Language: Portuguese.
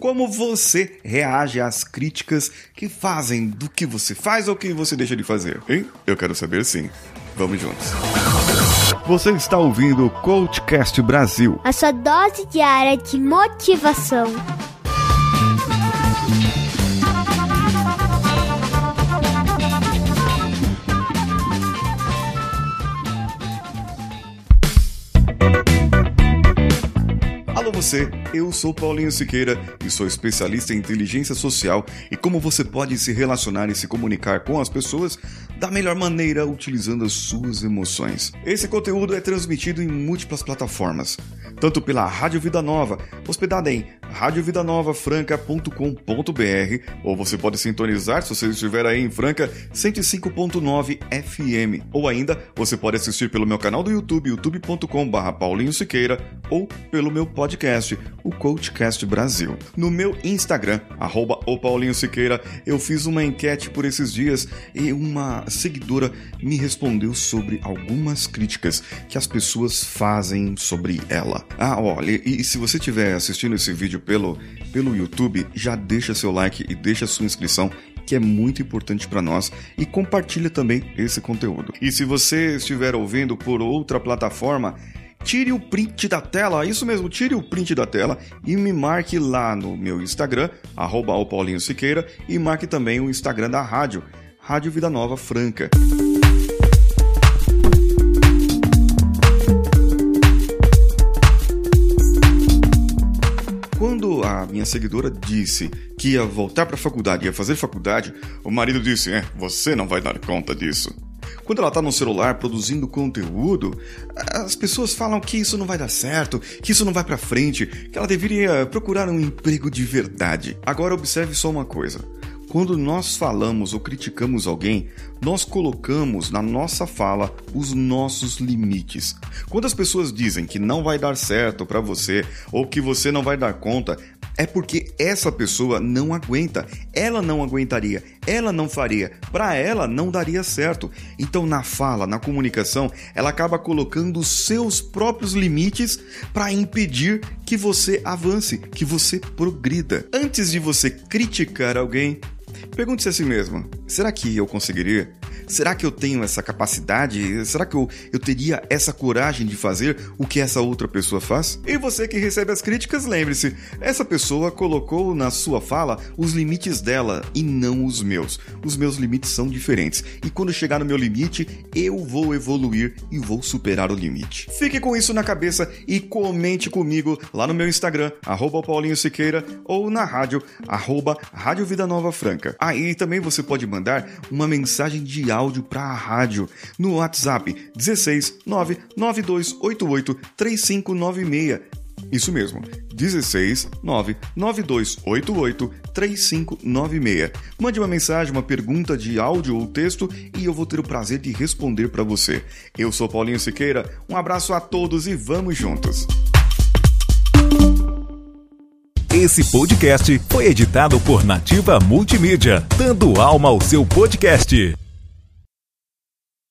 Como você reage às críticas que fazem do que você faz ou que você deixa de fazer? Hein? Eu quero saber sim. Vamos juntos. Você está ouvindo o Coachcast Brasil. A sua dose diária de motivação. Alô você, eu sou Paulinho Siqueira e sou especialista em inteligência social e como você pode se relacionar e se comunicar com as pessoas da melhor maneira utilizando as suas emoções. Esse conteúdo é transmitido em múltiplas plataformas, tanto pela Rádio Vida Nova, hospedada em radiovidanovafranca.com.br, ou você pode sintonizar se você estiver aí em Franca 105.9 FM, ou ainda você pode assistir pelo meu canal do YouTube, youtube.com/barra Paulinho Siqueira, ou pelo meu podcast, o Coachcast Brasil. No meu Instagram, arroba o Paulinho Siqueira, eu fiz uma enquete por esses dias e uma seguidora me respondeu sobre algumas críticas que as pessoas fazem sobre ela. Ah, olha, e se você estiver assistindo esse vídeo pelo, pelo YouTube, já deixa seu like e deixa sua inscrição que é muito importante para nós e compartilha também esse conteúdo. E se você estiver ouvindo por outra plataforma, tire o print da tela, isso mesmo, tire o print da tela e me marque lá no meu Instagram, arroba o Paulinho Siqueira, e marque também o Instagram da rádio, Rádio Vida Nova Franca. Quando a minha seguidora disse que ia voltar para a faculdade, ia fazer faculdade, o marido disse: É, você não vai dar conta disso. Quando ela está no celular produzindo conteúdo, as pessoas falam que isso não vai dar certo, que isso não vai para frente, que ela deveria procurar um emprego de verdade. Agora observe só uma coisa. Quando nós falamos ou criticamos alguém, nós colocamos na nossa fala os nossos limites. Quando as pessoas dizem que não vai dar certo para você ou que você não vai dar conta, é porque essa pessoa não aguenta. Ela não aguentaria, ela não faria, para ela não daria certo. Então, na fala, na comunicação, ela acaba colocando os seus próprios limites para impedir que você avance, que você progrida. Antes de você criticar alguém, Pergunte-se a si mesmo: será que eu conseguiria? Será que eu tenho essa capacidade? Será que eu, eu teria essa coragem de fazer o que essa outra pessoa faz? E você que recebe as críticas, lembre-se: essa pessoa colocou na sua fala os limites dela e não os meus. Os meus limites são diferentes. E quando chegar no meu limite, eu vou evoluir e vou superar o limite. Fique com isso na cabeça e comente comigo lá no meu Instagram, arroba Paulinho Siqueira, ou na rádio, arroba Rádio Vida Nova Franca. Aí também você pode mandar uma mensagem de áudio para a rádio no WhatsApp 16 99288 3596. Isso mesmo, 16 99288 3596. Mande uma mensagem, uma pergunta de áudio ou texto e eu vou ter o prazer de responder para você. Eu sou Paulinho Siqueira, um abraço a todos e vamos juntos. Esse podcast foi editado por Nativa Multimídia, dando alma ao seu podcast.